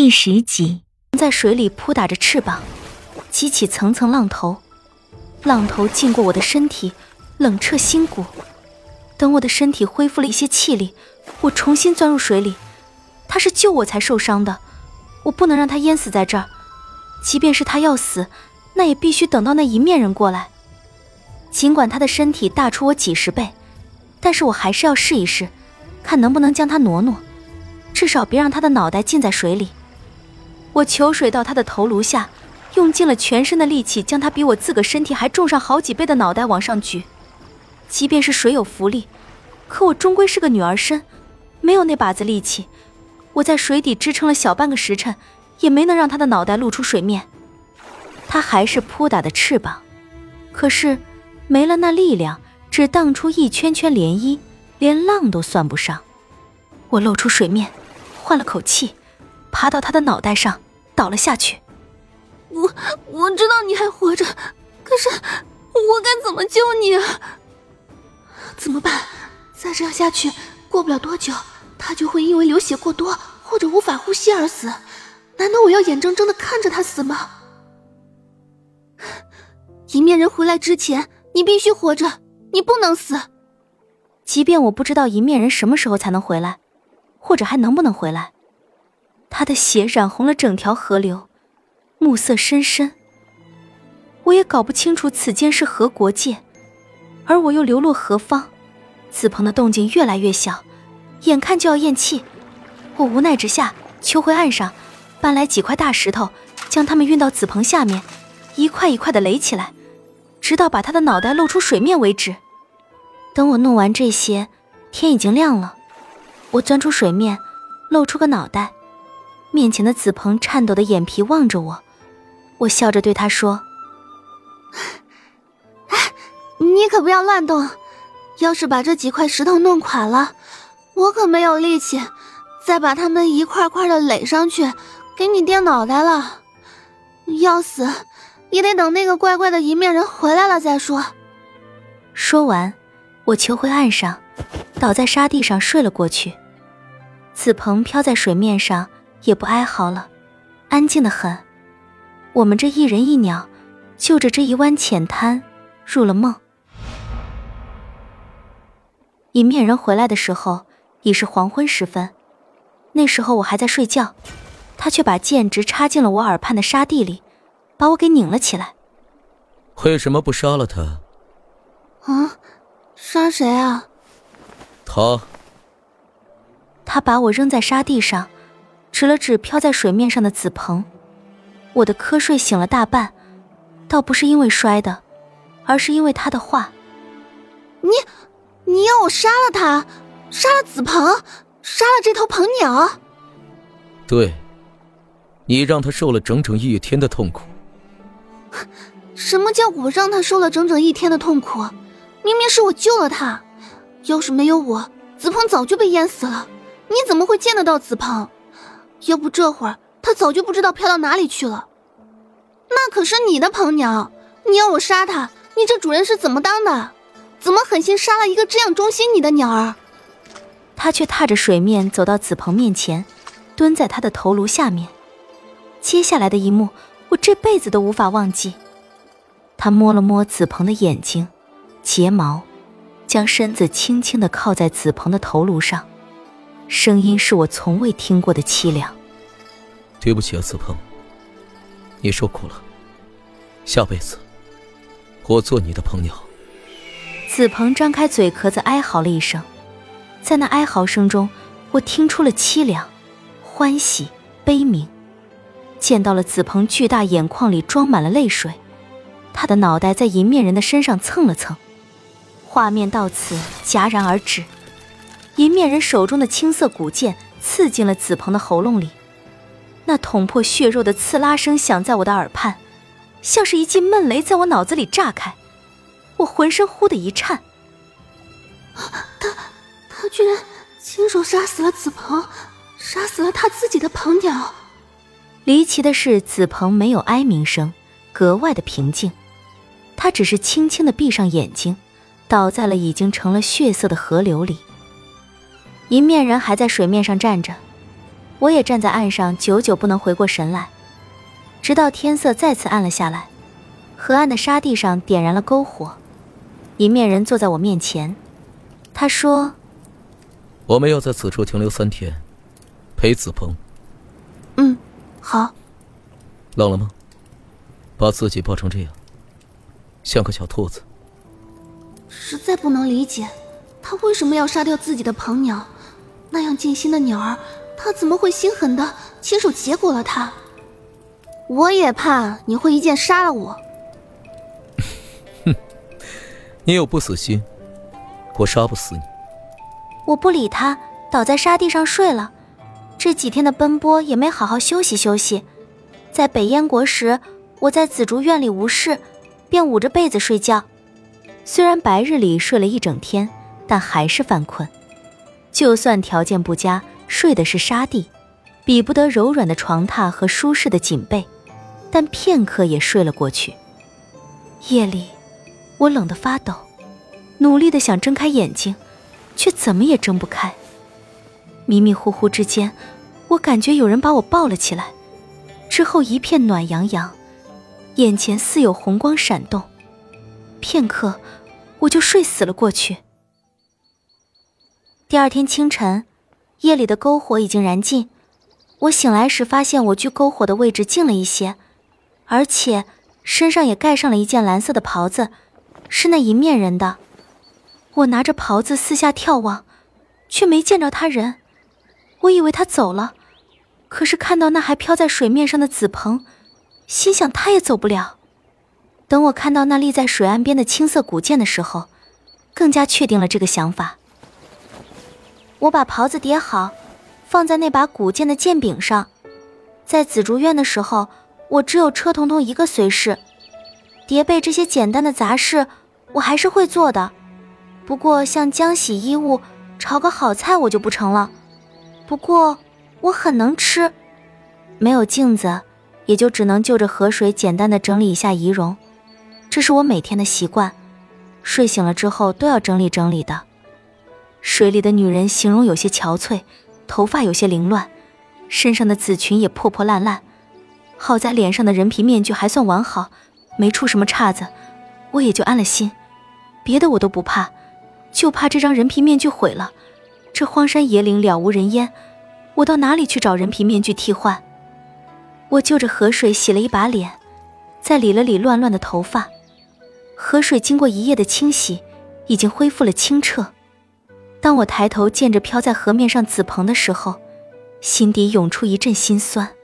第十集，在水里扑打着翅膀，激起层层浪头，浪头浸过我的身体，冷彻心骨。等我的身体恢复了一些气力，我重新钻入水里。他是救我才受伤的，我不能让他淹死在这儿。即便是他要死，那也必须等到那一面人过来。尽管他的身体大出我几十倍，但是我还是要试一试，看能不能将他挪挪，至少别让他的脑袋浸在水里。我求水到他的头颅下，用尽了全身的力气，将他比我自个身体还重上好几倍的脑袋往上举。即便是水有浮力，可我终归是个女儿身，没有那把子力气。我在水底支撑了小半个时辰，也没能让他的脑袋露出水面。他还是扑打的翅膀，可是没了那力量，只荡出一圈圈涟漪，连浪都算不上。我露出水面，换了口气，爬到他的脑袋上，倒了下去。我我知道你还活着，可是我该怎么救你啊？怎么办？再这样下去，过不了多久，他就会因为流血过多或者无法呼吸而死。难道我要眼睁睁的看着他死吗？迎面人回来之前，你必须活着，你不能死。即便我不知道迎面人什么时候才能回来，或者还能不能回来，他的血染红了整条河流，暮色深深。我也搞不清楚此间是何国界。而我又流落何方？子鹏的动静越来越小，眼看就要咽气。我无奈之下，求回岸上，搬来几块大石头，将他们运到子鹏下面，一块一块的垒起来，直到把他的脑袋露出水面为止。等我弄完这些，天已经亮了。我钻出水面，露出个脑袋，面前的子鹏颤抖的眼皮望着我，我笑着对他说。你可不要乱动，要是把这几块石头弄垮了，我可没有力气再把它们一块块的垒上去，给你垫脑袋了。要死也得等那个怪怪的一面人回来了再说。说完，我求回岸上，倒在沙地上睡了过去。子鹏飘在水面上，也不哀嚎了，安静的很。我们这一人一鸟，就着这一湾浅滩，入了梦。迎面人回来的时候已是黄昏时分，那时候我还在睡觉，他却把剑直插进了我耳畔的沙地里，把我给拧了起来。为什么不杀了他？啊，杀谁啊？他。他把我扔在沙地上，指了指飘在水面上的紫鹏。我的瞌睡醒了大半，倒不是因为摔的，而是因为他的话。你。你要我杀了他，杀了紫鹏，杀了这头鹏鸟。对，你让他受了整整一天的痛苦。什么叫我让他受了整整一天的痛苦？明明是我救了他，要是没有我，子鹏早就被淹死了。你怎么会见得到子鹏？要不这会儿他早就不知道飘到哪里去了。那可是你的鹏鸟，你要我杀他，你这主人是怎么当的？怎么狠心杀了一个这样忠心你的鸟儿？他却踏着水面走到子鹏面前，蹲在他的头颅下面。接下来的一幕，我这辈子都无法忘记。他摸了摸子鹏的眼睛、睫毛，将身子轻轻地靠在子鹏的头颅上，声音是我从未听过的凄凉。对不起啊，子鹏，你受苦了。下辈子，我做你的朋友。子鹏张开嘴壳子，哀嚎了一声，在那哀嚎声中，我听出了凄凉、欢喜、悲鸣，见到了子鹏巨大眼眶里装满了泪水，他的脑袋在迎面人的身上蹭了蹭，画面到此戛然而止。迎面人手中的青色古剑刺进了子鹏的喉咙里，那捅破血肉的刺拉声响在我的耳畔，像是一记闷雷在我脑子里炸开。我浑身忽的一颤，他他居然亲手杀死了子鹏，杀死了他自己的鹏鸟。离奇的是，子鹏没有哀鸣声，格外的平静。他只是轻轻的闭上眼睛，倒在了已经成了血色的河流里。迎面人还在水面上站着，我也站在岸上，久久不能回过神来，直到天色再次暗了下来，河岸的沙地上点燃了篝火，一面人坐在我面前，他说：“我们要在此处停留三天，陪子鹏。”嗯，好。冷了吗？把自己抱成这样，像个小兔子。实在不能理解，他为什么要杀掉自己的朋鸟？那样尽心的鸟儿。他怎么会心狠的亲手结果了他？我也怕你会一剑杀了我。哼，你有不死心，我杀不死你。我不理他，倒在沙地上睡了。这几天的奔波也没好好休息休息。在北燕国时，我在紫竹院里无事，便捂着被子睡觉。虽然白日里睡了一整天，但还是犯困。就算条件不佳。睡的是沙地，比不得柔软的床榻和舒适的锦被，但片刻也睡了过去。夜里，我冷得发抖，努力的想睁开眼睛，却怎么也睁不开。迷迷糊糊之间，我感觉有人把我抱了起来，之后一片暖洋洋，眼前似有红光闪动，片刻，我就睡死了过去。第二天清晨。夜里的篝火已经燃尽，我醒来时发现我距篝火的位置近了一些，而且身上也盖上了一件蓝色的袍子，是那银面人的。我拿着袍子四下眺望，却没见着他人。我以为他走了，可是看到那还飘在水面上的紫蓬，心想他也走不了。等我看到那立在水岸边的青色古剑的时候，更加确定了这个想法。我把袍子叠好，放在那把古剑的剑柄上。在紫竹院的时候，我只有车彤彤一个随侍，叠被这些简单的杂事，我还是会做的。不过像浆洗衣物、炒个好菜，我就不成了。不过我很能吃，没有镜子，也就只能就着河水简单的整理一下仪容，这是我每天的习惯。睡醒了之后都要整理整理的。水里的女人形容有些憔悴，头发有些凌乱，身上的紫裙也破破烂烂。好在脸上的人皮面具还算完好，没出什么岔子，我也就安了心。别的我都不怕，就怕这张人皮面具毁了。这荒山野岭了无人烟，我到哪里去找人皮面具替换？我就着河水洗了一把脸，再理了理乱乱的头发。河水经过一夜的清洗，已经恢复了清澈。当我抬头见着飘在河面上紫蓬的时候，心底涌出一阵心酸。